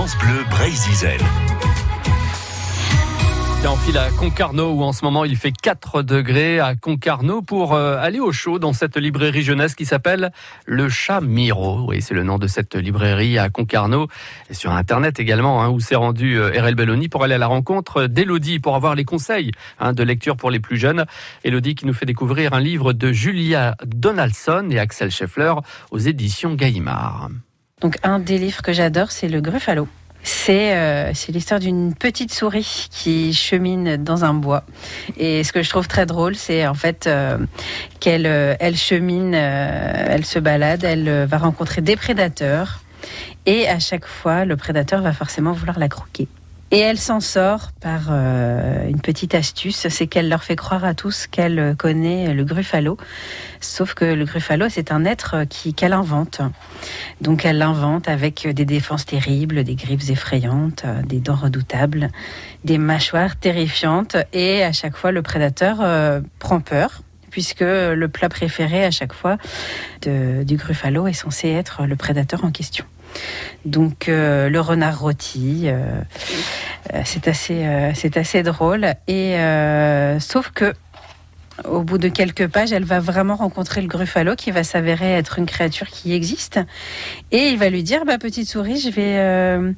France Bleu file à Concarneau où en ce moment il fait 4 degrés à Concarneau pour euh, aller au chaud dans cette librairie jeunesse qui s'appelle Le Chat Miro. Oui, c'est le nom de cette librairie à Concarneau et sur internet également hein, où s'est rendu euh, RL Belloni pour aller à la rencontre d'Elodie pour avoir les conseils hein, de lecture pour les plus jeunes. Elodie qui nous fait découvrir un livre de Julia Donaldson et Axel Scheffler aux éditions Gallimard. Donc un des livres que j'adore, c'est Le Gruffalo. Euh, c'est l'histoire d'une petite souris qui chemine dans un bois. Et ce que je trouve très drôle, c'est en fait euh, qu'elle euh, elle chemine, elle se balade, elle va rencontrer des prédateurs. Et à chaque fois, le prédateur va forcément vouloir la croquer. Et elle s'en sort par euh, une petite astuce, c'est qu'elle leur fait croire à tous qu'elle connaît le gruffalo. Sauf que le gruffalo, c'est un être qui qu'elle invente. Donc elle l'invente avec des défenses terribles, des griffes effrayantes, des dents redoutables, des mâchoires terrifiantes. Et à chaque fois, le prédateur euh, prend peur puisque le plat préféré à chaque fois du gruffalo est censé être le prédateur en question. Donc euh, le renard rôti, euh, euh, c'est assez, c'est assez drôle. Et sauf que au bout de quelques pages, elle va vraiment rencontrer le Gruffalo qui va s'avérer être une créature qui existe. Et il va lui dire, bah, petite souris, je vais, euh,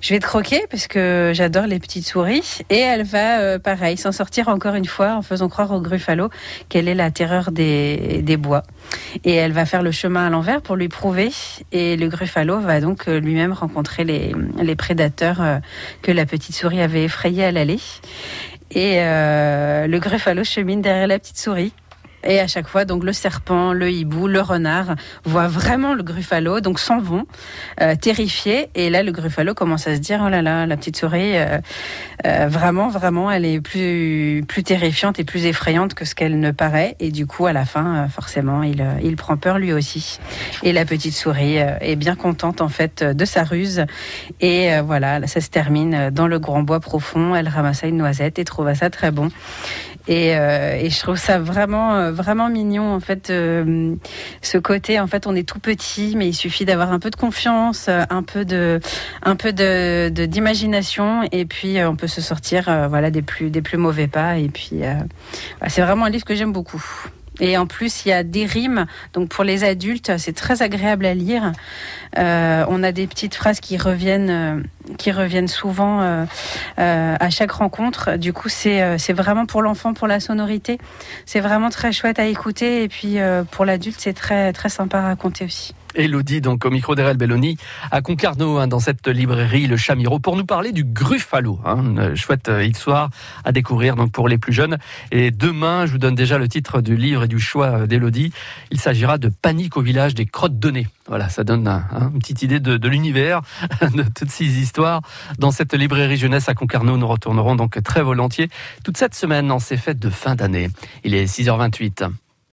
je vais te croquer parce que j'adore les petites souris. Et elle va, euh, pareil, s'en sortir encore une fois en faisant croire au Gruffalo qu'elle est la terreur des, bois. Et elle va faire le chemin à l'envers pour lui prouver. Et le Gruffalo va donc euh, lui-même rencontrer les, les prédateurs que la petite souris avait effrayés à l'aller. Et euh, le Gruffalo chemine derrière la petite souris. Et à chaque fois, donc le serpent, le hibou, le renard voient vraiment le gruffalo, donc s'en vont, euh, terrifiés. Et là, le gruffalo commence à se dire oh là là, la petite souris, euh, euh, vraiment, vraiment, elle est plus plus terrifiante et plus effrayante que ce qu'elle ne paraît. Et du coup, à la fin, forcément, il il prend peur lui aussi. Et la petite souris est bien contente en fait de sa ruse. Et voilà, ça se termine dans le grand bois profond. Elle ramassa une noisette et trouva ça très bon. Et, et je trouve ça vraiment vraiment mignon en fait euh, ce côté en fait on est tout petit mais il suffit d'avoir un peu de confiance euh, un peu de un peu de d'imagination et puis euh, on peut se sortir voilà des plus des plus mauvais pas et puis c'est vraiment un livre que j'aime beaucoup et en plus, il y a des rimes. Donc pour les adultes, c'est très agréable à lire. Euh, on a des petites phrases qui reviennent, euh, qui reviennent souvent euh, à chaque rencontre. Du coup, c'est c'est vraiment pour l'enfant, pour la sonorité. C'est vraiment très chouette à écouter. Et puis pour l'adulte, c'est très très sympa à raconter aussi. Elodie, donc au micro d'Erel Belloni, à Concarneau, hein, dans cette librairie Le Chamiro, pour nous parler du Gruffalo. Hein, chouette histoire à découvrir donc pour les plus jeunes. Et demain, je vous donne déjà le titre du livre et du choix d'Elodie. Il s'agira de Panique au village des crottes de nez. Voilà, ça donne une petite idée de, de l'univers, de toutes ces histoires. Dans cette librairie jeunesse à Concarneau, nous retournerons donc très volontiers toute cette semaine en ces fêtes de fin d'année. Il est 6h28.